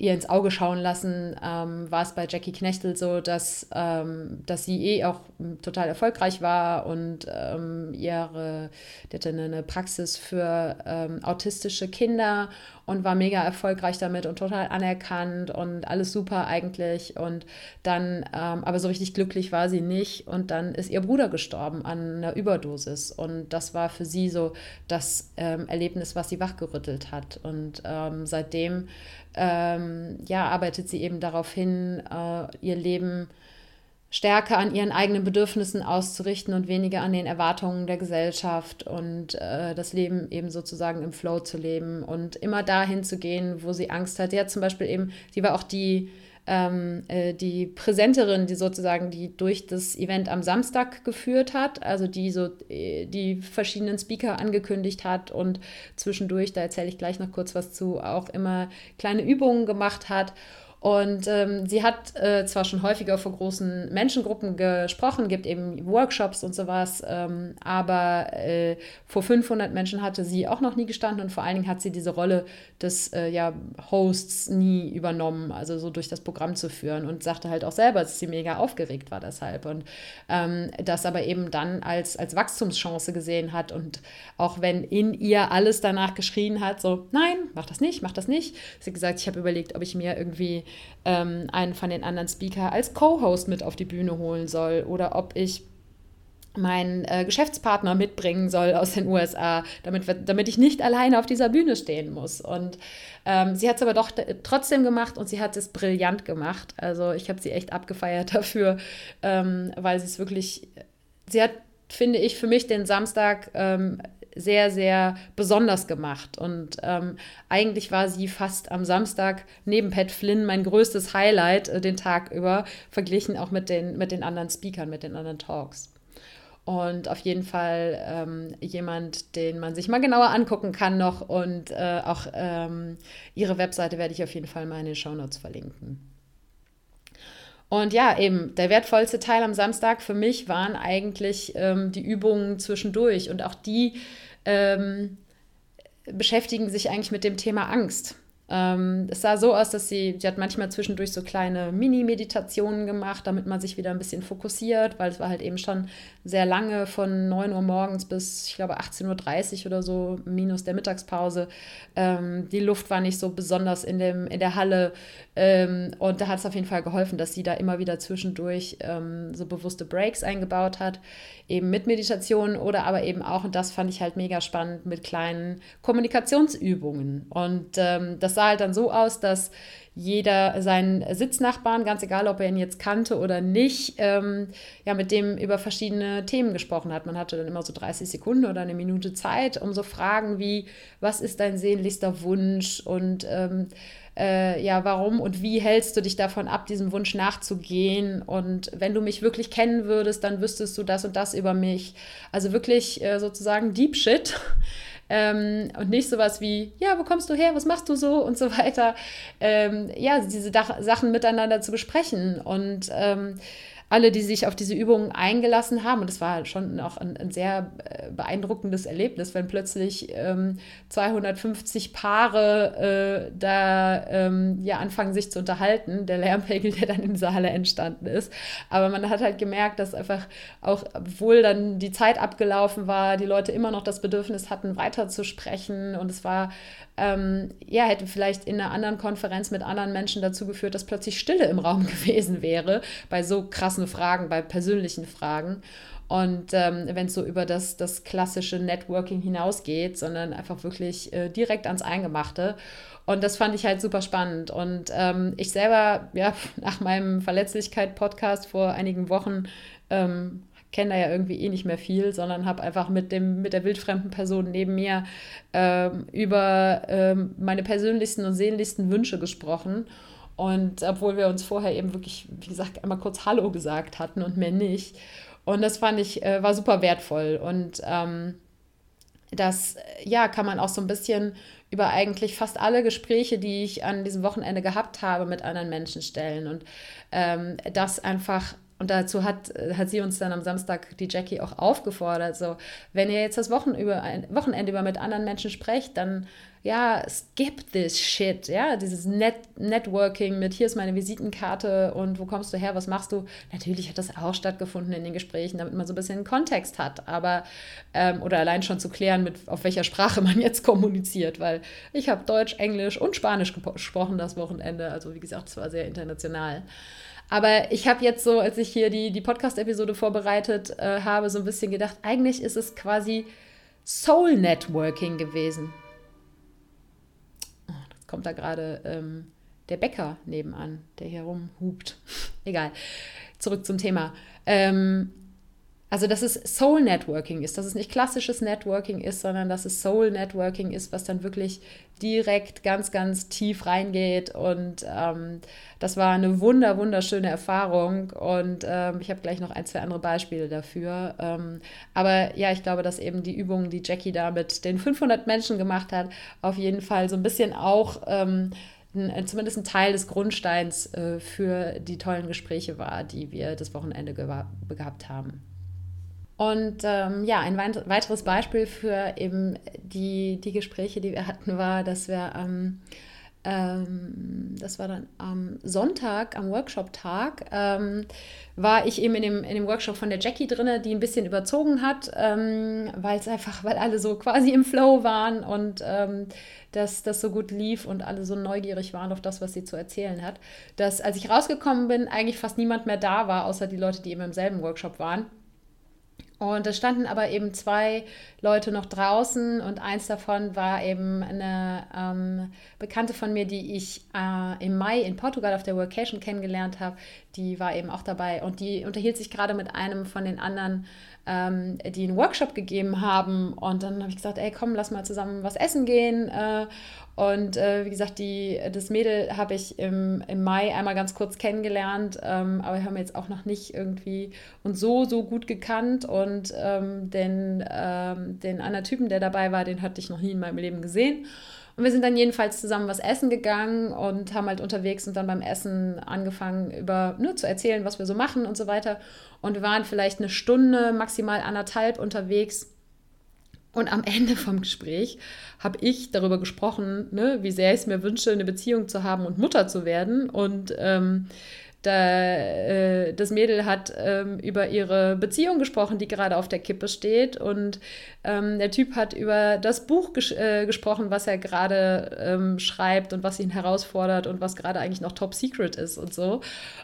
S1: ihr ins Auge schauen lassen, ähm, war es bei Jackie Knechtel so, dass, ähm, dass sie eh auch total erfolgreich war und ähm, ihre, die hatte eine Praxis für ähm, autistische Kinder und war mega erfolgreich damit und total anerkannt und alles super eigentlich. Und dann, ähm, aber so richtig glücklich war sie nicht. Und dann ist ihr Bruder gestorben an einer Überdosis. Und das war für sie so das ähm, Erlebnis, was sie wachgerüttelt hat. Und ähm, seitdem ähm, ja, arbeitet sie eben darauf hin, äh, ihr Leben stärker an ihren eigenen Bedürfnissen auszurichten und weniger an den Erwartungen der Gesellschaft und äh, das Leben eben sozusagen im Flow zu leben und immer dahin zu gehen, wo sie Angst hat. Sie hat zum Beispiel eben, sie war auch die, ähm, äh, die Präsenterin, die sozusagen die durch das Event am Samstag geführt hat, also die so äh, die verschiedenen Speaker angekündigt hat und zwischendurch, da erzähle ich gleich noch kurz was zu, auch immer kleine Übungen gemacht hat. Und ähm, sie hat äh, zwar schon häufiger vor großen Menschengruppen gesprochen, gibt eben Workshops und sowas, ähm, aber äh, vor 500 Menschen hatte sie auch noch nie gestanden und vor allen Dingen hat sie diese Rolle des äh, ja, Hosts nie übernommen, also so durch das Programm zu führen und sagte halt auch selber, dass sie mega aufgeregt war deshalb und ähm, das aber eben dann als, als Wachstumschance gesehen hat und auch wenn in ihr alles danach geschrien hat, so nein, mach das nicht, mach das nicht, sie hat gesagt, ich habe überlegt, ob ich mir irgendwie ähm, einen von den anderen Speaker als Co-Host mit auf die Bühne holen soll oder ob ich meinen äh, Geschäftspartner mitbringen soll aus den USA, damit, damit ich nicht alleine auf dieser Bühne stehen muss. Und ähm, sie hat es aber doch trotzdem gemacht und sie hat es brillant gemacht. Also ich habe sie echt abgefeiert dafür, ähm, weil sie es wirklich, sie hat, finde ich, für mich den Samstag ähm, sehr, sehr besonders gemacht. Und ähm, eigentlich war sie fast am Samstag neben Pat Flynn mein größtes Highlight äh, den Tag über, verglichen auch mit den, mit den anderen Speakern, mit den anderen Talks. Und auf jeden Fall ähm, jemand, den man sich mal genauer angucken kann noch. Und äh, auch ähm, ihre Webseite werde ich auf jeden Fall mal in den Shownotes verlinken. Und ja, eben, der wertvollste Teil am Samstag für mich waren eigentlich ähm, die Übungen zwischendurch. Und auch die ähm, beschäftigen sich eigentlich mit dem Thema Angst. Ähm, es sah so aus, dass sie, sie hat manchmal zwischendurch so kleine Mini-Meditationen gemacht, damit man sich wieder ein bisschen fokussiert, weil es war halt eben schon sehr lange von 9 Uhr morgens bis, ich glaube, 18.30 Uhr oder so, minus der Mittagspause. Ähm, die Luft war nicht so besonders in, dem, in der Halle. Ähm, und da hat es auf jeden Fall geholfen, dass sie da immer wieder zwischendurch ähm, so bewusste Breaks eingebaut hat, eben mit Meditationen oder aber eben auch, und das fand ich halt mega spannend, mit kleinen Kommunikationsübungen. Und ähm, das sah halt dann so aus, dass jeder seinen Sitznachbarn, ganz egal, ob er ihn jetzt kannte oder nicht, ähm, ja, mit dem über verschiedene Themen gesprochen hat. Man hatte dann immer so 30 Sekunden oder eine Minute Zeit, um so Fragen wie, was ist dein sehnlichster Wunsch und ähm, äh, ja, warum und wie hältst du dich davon ab, diesem Wunsch nachzugehen? Und wenn du mich wirklich kennen würdest, dann wüsstest du das und das über mich. Also wirklich äh, sozusagen Deep Shit. Ähm, und nicht sowas wie, ja, wo kommst du her, was machst du so und so weiter. Ähm, ja, diese Dach Sachen miteinander zu besprechen. Und ähm, alle, die sich auf diese Übungen eingelassen haben. Und es war schon auch ein, ein sehr äh, beeindruckendes Erlebnis, wenn plötzlich ähm, 250 Paare äh, da ähm, ja anfangen, sich zu unterhalten. Der Lärmpegel, der dann dieser Halle entstanden ist. Aber man hat halt gemerkt, dass einfach auch, obwohl dann die Zeit abgelaufen war, die Leute immer noch das Bedürfnis hatten, weiterzusprechen. Und es war ähm, ja, hätte vielleicht in einer anderen Konferenz mit anderen Menschen dazu geführt, dass plötzlich Stille im Raum gewesen wäre, bei so krassen Fragen, bei persönlichen Fragen. Und ähm, wenn es so über das, das klassische Networking hinausgeht, sondern einfach wirklich äh, direkt ans Eingemachte. Und das fand ich halt super spannend. Und ähm, ich selber, ja, nach meinem Verletzlichkeit-Podcast vor einigen Wochen ähm, kenne da ja irgendwie eh nicht mehr viel, sondern habe einfach mit, dem, mit der wildfremden Person neben mir ähm, über ähm, meine persönlichsten und sehnlichsten Wünsche gesprochen. Und obwohl wir uns vorher eben wirklich, wie gesagt, einmal kurz Hallo gesagt hatten und mehr nicht. Und das fand ich, äh, war super wertvoll. Und ähm, das, ja, kann man auch so ein bisschen über eigentlich fast alle Gespräche, die ich an diesem Wochenende gehabt habe, mit anderen Menschen stellen. Und ähm, das einfach und dazu hat, äh, hat sie uns dann am Samstag, die Jackie, auch aufgefordert, so, wenn ihr jetzt das Wochen über, ein Wochenende über mit anderen Menschen sprecht, dann ja, skip this shit, ja, dieses Net Networking mit hier ist meine Visitenkarte und wo kommst du her, was machst du? Natürlich hat das auch stattgefunden in den Gesprächen, damit man so ein bisschen Kontext hat, aber ähm, oder allein schon zu klären, mit auf welcher Sprache man jetzt kommuniziert, weil ich habe Deutsch, Englisch und Spanisch gesprochen das Wochenende, also wie gesagt, es war sehr international. Aber ich habe jetzt so, als ich hier die, die Podcast-Episode vorbereitet äh, habe, so ein bisschen gedacht, eigentlich ist es quasi Soul Networking gewesen kommt da gerade ähm, der Bäcker nebenan, der hier rumhupt. Egal. Zurück zum Thema. Ähm, also, dass es Soul Networking ist, dass es nicht klassisches Networking ist, sondern dass es Soul Networking ist, was dann wirklich direkt ganz, ganz tief reingeht. Und ähm, das war eine wunder, wunderschöne Erfahrung. Und ähm, ich habe gleich noch ein, zwei andere Beispiele dafür. Ähm, aber ja, ich glaube, dass eben die Übungen, die Jackie da mit den 500 Menschen gemacht hat, auf jeden Fall so ein bisschen auch ähm, zumindest ein Teil des Grundsteins äh, für die tollen Gespräche war, die wir das Wochenende gehabt haben. Und ähm, ja, ein weiteres Beispiel für eben die, die Gespräche, die wir hatten, war, dass wir ähm, ähm, das war dann am Sonntag, am Workshop-Tag, ähm, war ich eben in dem, in dem Workshop von der Jackie drin, die ein bisschen überzogen hat, ähm, weil es einfach, weil alle so quasi im Flow waren und ähm, dass das so gut lief und alle so neugierig waren auf das, was sie zu erzählen hat, dass als ich rausgekommen bin, eigentlich fast niemand mehr da war, außer die Leute, die eben im selben Workshop waren. Und es standen aber eben zwei Leute noch draußen und eins davon war eben eine ähm, Bekannte von mir, die ich äh, im Mai in Portugal auf der Workation kennengelernt habe. Die war eben auch dabei und die unterhielt sich gerade mit einem von den anderen, ähm, die einen Workshop gegeben haben. Und dann habe ich gesagt, ey, komm, lass mal zusammen was essen gehen. Äh, und äh, wie gesagt, die, das Mädel habe ich im, im Mai einmal ganz kurz kennengelernt, ähm, aber wir haben jetzt auch noch nicht irgendwie uns so, so gut gekannt. Und ähm, den, ähm, den anderen Typen, der dabei war, den hatte ich noch nie in meinem Leben gesehen. Und wir sind dann jedenfalls zusammen was essen gegangen und haben halt unterwegs und dann beim Essen angefangen, über ne, zu erzählen, was wir so machen und so weiter. Und wir waren vielleicht eine Stunde, maximal anderthalb unterwegs und am Ende vom Gespräch habe ich darüber gesprochen, ne, wie sehr ich es mir wünsche, eine Beziehung zu haben und Mutter zu werden. Und ähm, da, äh, das Mädel hat ähm, über ihre Beziehung gesprochen, die gerade auf der Kippe steht. Und ähm, der Typ hat über das Buch ges äh, gesprochen, was er gerade ähm, schreibt und was ihn herausfordert und was gerade eigentlich noch top secret ist und so.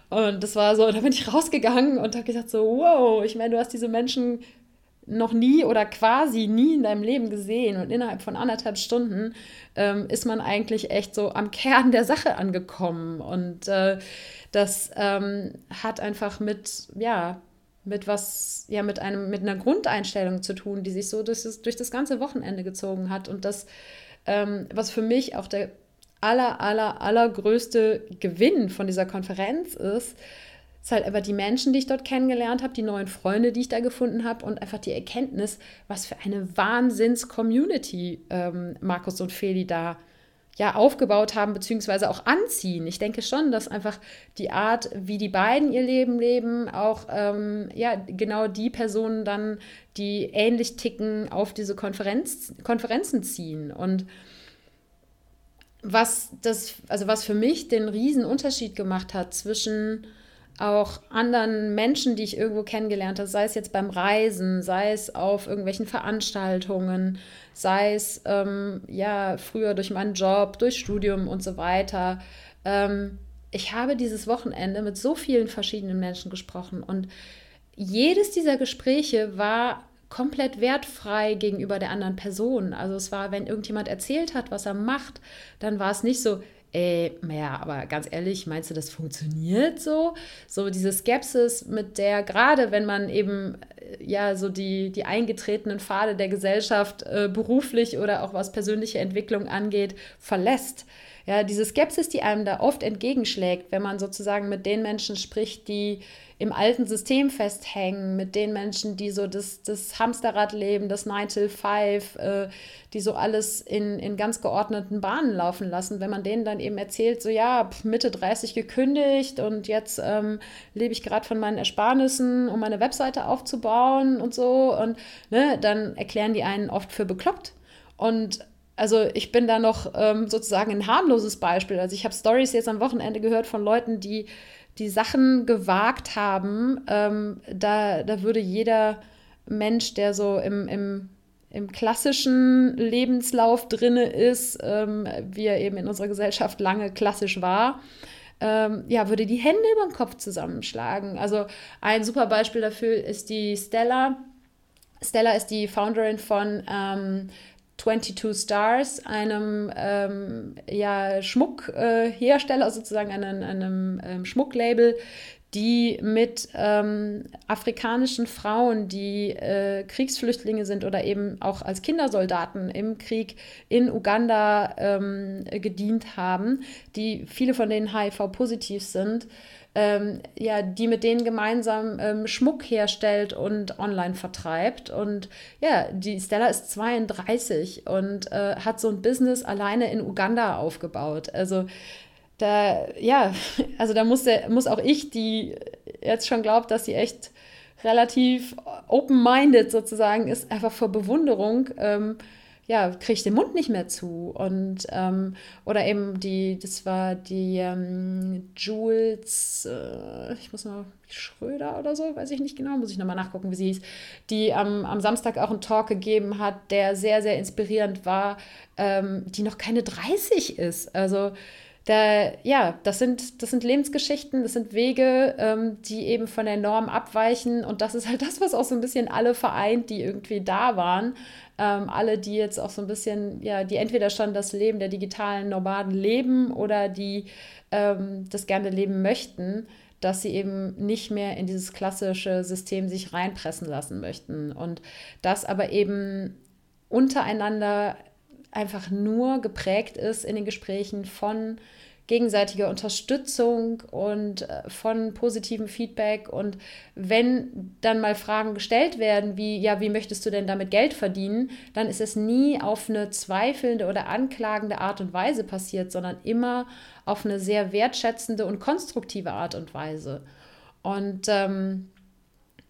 S1: Und das war so, da bin ich rausgegangen und habe gesagt so, wow, ich meine, du hast diese Menschen noch nie oder quasi nie in deinem Leben gesehen und innerhalb von anderthalb Stunden ähm, ist man eigentlich echt so am Kern der Sache angekommen und äh, das ähm, hat einfach mit ja mit was ja mit einem mit einer Grundeinstellung zu tun, die sich so durch das, durch das ganze Wochenende gezogen hat. Und das ähm, was für mich auch der aller aller allergrößte Gewinn von dieser Konferenz ist ist halt einfach die Menschen, die ich dort kennengelernt habe, die neuen Freunde, die ich da gefunden habe und einfach die Erkenntnis, was für eine Wahnsinns-Community ähm, Markus und Feli da ja aufgebaut haben, beziehungsweise auch anziehen. Ich denke schon, dass einfach die Art, wie die beiden ihr Leben leben, auch ähm, ja genau die Personen dann, die ähnlich ticken, auf diese Konferenz, Konferenzen ziehen. Und was das, also was für mich den riesen Unterschied gemacht hat zwischen auch anderen Menschen, die ich irgendwo kennengelernt habe, sei es jetzt beim Reisen, sei es auf irgendwelchen Veranstaltungen, sei es ähm, ja früher durch meinen Job, durch Studium und so weiter. Ähm, ich habe dieses Wochenende mit so vielen verschiedenen Menschen gesprochen und jedes dieser Gespräche war komplett wertfrei gegenüber der anderen Person. Also es war, wenn irgendjemand erzählt hat, was er macht, dann war es nicht so, ey, naja, aber ganz ehrlich, meinst du, das funktioniert so? So diese Skepsis, mit der gerade, wenn man eben äh, ja so die, die eingetretenen Pfade der Gesellschaft äh, beruflich oder auch was persönliche Entwicklung angeht, verlässt, Ja, diese Skepsis, die einem da oft entgegenschlägt, wenn man sozusagen mit den Menschen spricht, die im alten System festhängen, mit den Menschen, die so das, das Hamsterrad leben, das 9 till 5, äh, die so alles in, in ganz geordneten Bahnen laufen lassen. Wenn man denen dann eben erzählt, so ja, Mitte 30 gekündigt und jetzt ähm, lebe ich gerade von meinen Ersparnissen, um meine Webseite aufzubauen und so, und ne, dann erklären die einen oft für bekloppt. Und also ich bin da noch ähm, sozusagen ein harmloses Beispiel. Also ich habe Stories jetzt am Wochenende gehört von Leuten, die die Sachen gewagt haben, ähm, da, da würde jeder Mensch, der so im, im, im klassischen Lebenslauf drinne ist, ähm, wie er eben in unserer Gesellschaft lange klassisch war, ähm, ja, würde die Hände über den Kopf zusammenschlagen. Also ein super Beispiel dafür ist die Stella. Stella ist die Founderin von ähm, 22 Stars, einem ähm, ja, Schmuckhersteller, äh, sozusagen einem, einem ähm, Schmucklabel, die mit ähm, afrikanischen Frauen, die äh, Kriegsflüchtlinge sind oder eben auch als Kindersoldaten im Krieg in Uganda ähm, gedient haben, die viele von denen HIV-positiv sind, ähm, ja, die mit denen gemeinsam ähm, Schmuck herstellt und online vertreibt. Und ja, die Stella ist 32 und äh, hat so ein Business alleine in Uganda aufgebaut. Also da, ja, also da muss, muss auch ich, die jetzt schon glaubt, dass sie echt relativ open-minded sozusagen ist, einfach vor Bewunderung. Ähm, ja, kriege ich den Mund nicht mehr zu. Und ähm, oder eben die, das war die ähm, Jules, äh, ich muss mal, Schröder oder so, weiß ich nicht genau, muss ich nochmal nachgucken, wie sie hieß, die am, am Samstag auch einen Talk gegeben hat, der sehr, sehr inspirierend war, ähm, die noch keine 30 ist. Also da, ja, das sind, das sind Lebensgeschichten, das sind Wege, ähm, die eben von der Norm abweichen. Und das ist halt das, was auch so ein bisschen alle vereint, die irgendwie da waren. Ähm, alle, die jetzt auch so ein bisschen, ja, die entweder schon das Leben der digitalen Nomaden leben oder die ähm, das gerne leben möchten, dass sie eben nicht mehr in dieses klassische System sich reinpressen lassen möchten. Und das aber eben untereinander einfach nur geprägt ist in den Gesprächen von gegenseitige Unterstützung und äh, von positivem Feedback. Und wenn dann mal Fragen gestellt werden, wie, ja, wie möchtest du denn damit Geld verdienen, dann ist es nie auf eine zweifelnde oder anklagende Art und Weise passiert, sondern immer auf eine sehr wertschätzende und konstruktive Art und Weise. Und ähm,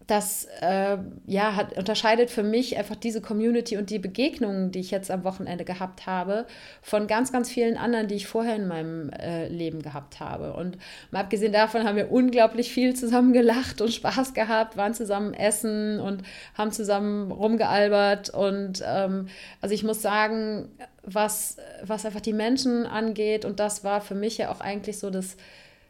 S1: das äh, ja, hat, unterscheidet für mich einfach diese Community und die Begegnungen, die ich jetzt am Wochenende gehabt habe, von ganz, ganz vielen anderen, die ich vorher in meinem äh, Leben gehabt habe. Und mal abgesehen davon haben wir unglaublich viel zusammen gelacht und Spaß gehabt, waren zusammen essen und haben zusammen rumgealbert. Und ähm, also ich muss sagen, was, was einfach die Menschen angeht, und das war für mich ja auch eigentlich so das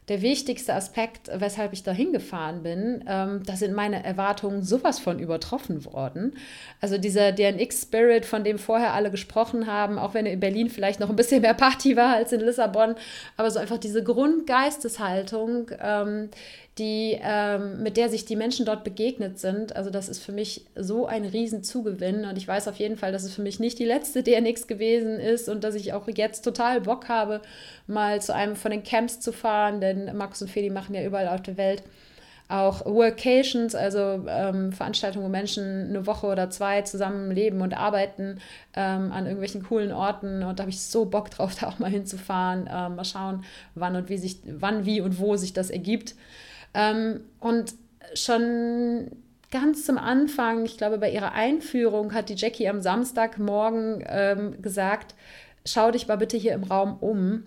S1: der wichtigste Aspekt, weshalb ich da hingefahren bin, ähm, da sind meine Erwartungen sowas von übertroffen worden. Also dieser DNX-Spirit, von dem vorher alle gesprochen haben, auch wenn in Berlin vielleicht noch ein bisschen mehr Party war als in Lissabon, aber so einfach diese Grundgeisteshaltung, ähm, die, ähm, mit der sich die Menschen dort begegnet sind. Also das ist für mich so ein Riesenzugewinn und ich weiß auf jeden Fall, dass es für mich nicht die letzte DNX gewesen ist und dass ich auch jetzt total Bock habe, mal zu einem von den Camps zu fahren, denn Markus und Feli machen ja überall auf der Welt auch Workations, also ähm, Veranstaltungen, wo Menschen eine Woche oder zwei zusammen leben und arbeiten ähm, an irgendwelchen coolen Orten. Und da habe ich so Bock drauf, da auch mal hinzufahren. Ähm, mal schauen, wann und wie sich, wann, wie und wo sich das ergibt. Ähm, und schon ganz zum Anfang, ich glaube bei ihrer Einführung, hat die Jackie am Samstagmorgen ähm, gesagt, schau dich mal bitte hier im Raum um.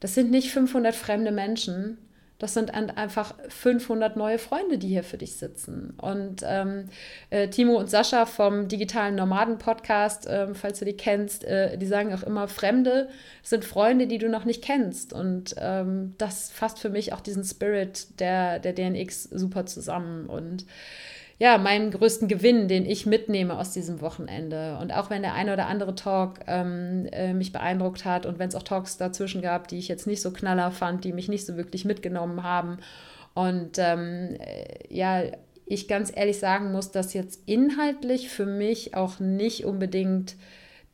S1: Das sind nicht 500 fremde Menschen, das sind einfach 500 neue Freunde, die hier für dich sitzen. Und ähm, äh, Timo und Sascha vom Digitalen Nomaden-Podcast, äh, falls du die kennst, äh, die sagen auch immer, Fremde sind Freunde, die du noch nicht kennst. Und ähm, das fasst für mich auch diesen Spirit der, der DNX super zusammen. Und ja, meinen größten Gewinn, den ich mitnehme aus diesem Wochenende. Und auch wenn der eine oder andere Talk ähm, äh, mich beeindruckt hat und wenn es auch Talks dazwischen gab, die ich jetzt nicht so knaller fand, die mich nicht so wirklich mitgenommen haben. Und ähm, äh, ja, ich ganz ehrlich sagen muss, dass jetzt inhaltlich für mich auch nicht unbedingt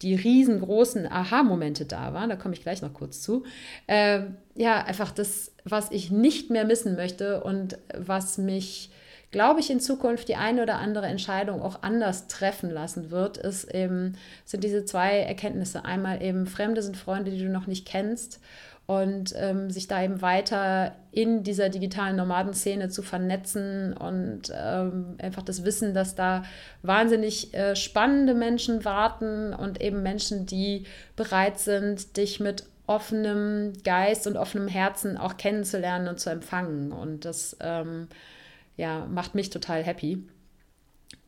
S1: die riesengroßen Aha-Momente da waren, da komme ich gleich noch kurz zu, äh, ja, einfach das, was ich nicht mehr missen möchte und was mich, glaube ich, in Zukunft die eine oder andere Entscheidung auch anders treffen lassen wird, ist eben, sind diese zwei Erkenntnisse. Einmal eben, Fremde sind Freunde, die du noch nicht kennst und ähm, sich da eben weiter in dieser digitalen Nomadenszene zu vernetzen und ähm, einfach das Wissen, dass da wahnsinnig äh, spannende Menschen warten und eben Menschen, die bereit sind, dich mit offenem Geist und offenem Herzen auch kennenzulernen und zu empfangen. Und das ähm, ja, macht mich total happy.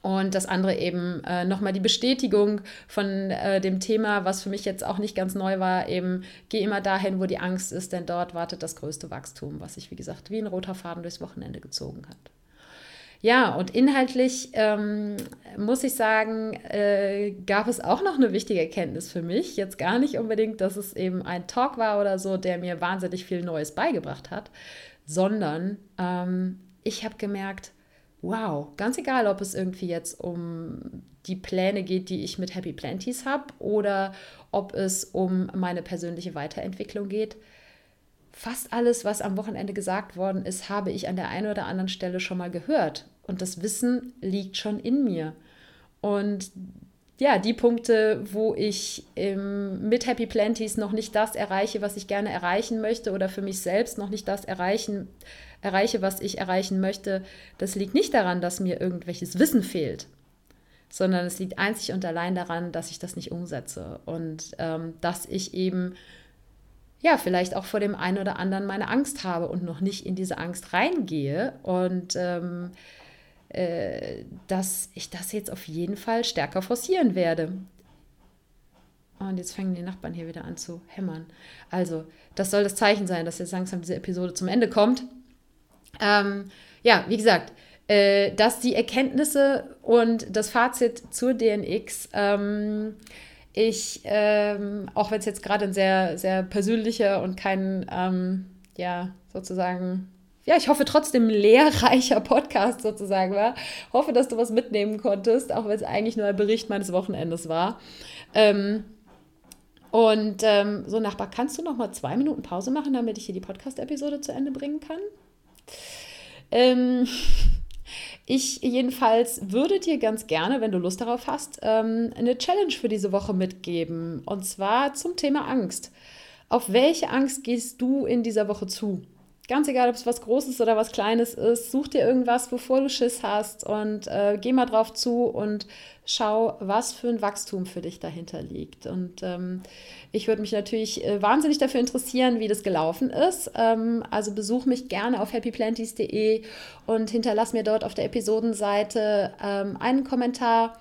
S1: Und das andere eben äh, nochmal die Bestätigung von äh, dem Thema, was für mich jetzt auch nicht ganz neu war, eben geh immer dahin, wo die Angst ist, denn dort wartet das größte Wachstum, was sich, wie gesagt, wie ein roter Faden durchs Wochenende gezogen hat. Ja, und inhaltlich ähm, muss ich sagen, äh, gab es auch noch eine wichtige Erkenntnis für mich. Jetzt gar nicht unbedingt, dass es eben ein Talk war oder so, der mir wahnsinnig viel Neues beigebracht hat, sondern ähm, ich habe gemerkt, wow, ganz egal, ob es irgendwie jetzt um die Pläne geht, die ich mit Happy Planties habe oder ob es um meine persönliche Weiterentwicklung geht. Fast alles, was am Wochenende gesagt worden ist, habe ich an der einen oder anderen Stelle schon mal gehört. Und das Wissen liegt schon in mir. Und ja, die Punkte, wo ich ähm, mit Happy Planties noch nicht das erreiche, was ich gerne erreichen möchte oder für mich selbst noch nicht das erreichen erreiche, was ich erreichen möchte, das liegt nicht daran, dass mir irgendwelches Wissen fehlt, sondern es liegt einzig und allein daran, dass ich das nicht umsetze und ähm, dass ich eben ja, vielleicht auch vor dem einen oder anderen meine Angst habe und noch nicht in diese Angst reingehe und ähm, äh, dass ich das jetzt auf jeden Fall stärker forcieren werde. Und jetzt fangen die Nachbarn hier wieder an zu hämmern. Also, das soll das Zeichen sein, dass jetzt langsam diese Episode zum Ende kommt. Ähm, ja, wie gesagt, äh, dass die Erkenntnisse und das Fazit zur DNX, ähm, ich, ähm, auch wenn es jetzt gerade ein sehr, sehr persönlicher und kein, ähm, ja, sozusagen, ja, ich hoffe trotzdem lehrreicher Podcast sozusagen war. Hoffe, dass du was mitnehmen konntest, auch wenn es eigentlich nur ein Bericht meines Wochenendes war. Ähm, und ähm, so, Nachbar, kannst du noch mal zwei Minuten Pause machen, damit ich hier die Podcast-Episode zu Ende bringen kann? Ähm, ich jedenfalls würde dir ganz gerne, wenn du Lust darauf hast, ähm, eine Challenge für diese Woche mitgeben. Und zwar zum Thema Angst. Auf welche Angst gehst du in dieser Woche zu? Ganz egal, ob es was Großes oder was Kleines ist, such dir irgendwas, wovor du Schiss hast und äh, geh mal drauf zu und schau, was für ein Wachstum für dich dahinter liegt. Und ähm, ich würde mich natürlich äh, wahnsinnig dafür interessieren, wie das gelaufen ist. Ähm, also besuch mich gerne auf happyplanties.de und hinterlass mir dort auf der Episodenseite ähm, einen Kommentar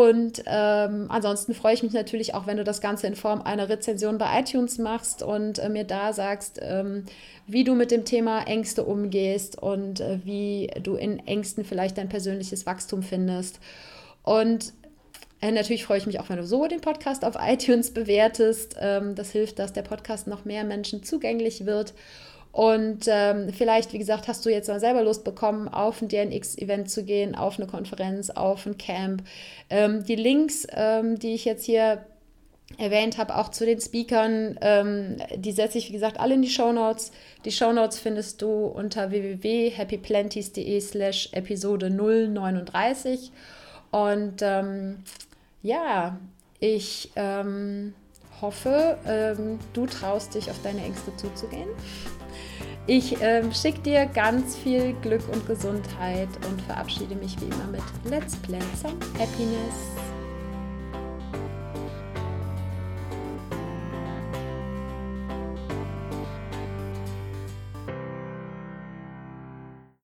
S1: und ähm, ansonsten freue ich mich natürlich auch, wenn du das Ganze in Form einer Rezension bei iTunes machst und äh, mir da sagst, ähm, wie du mit dem Thema Ängste umgehst und äh, wie du in Ängsten vielleicht dein persönliches Wachstum findest. Und äh, natürlich freue ich mich auch, wenn du so den Podcast auf iTunes bewertest. Ähm, das hilft, dass der Podcast noch mehr Menschen zugänglich wird. Und ähm, vielleicht, wie gesagt, hast du jetzt mal selber Lust bekommen, auf ein DNX-Event zu gehen, auf eine Konferenz, auf ein Camp. Ähm, die Links, ähm, die ich jetzt hier erwähnt habe, auch zu den Speakern, ähm, die setze ich, wie gesagt, alle in die Show Notes. Die Show Notes findest du unter www.happyplanties.de slash Episode 039. Und ähm, ja, ich ähm, hoffe, du traust dich, auf deine Ängste zuzugehen. Ich ähm, schicke dir ganz viel Glück und Gesundheit und verabschiede mich wie immer mit Let's Plan some Happiness.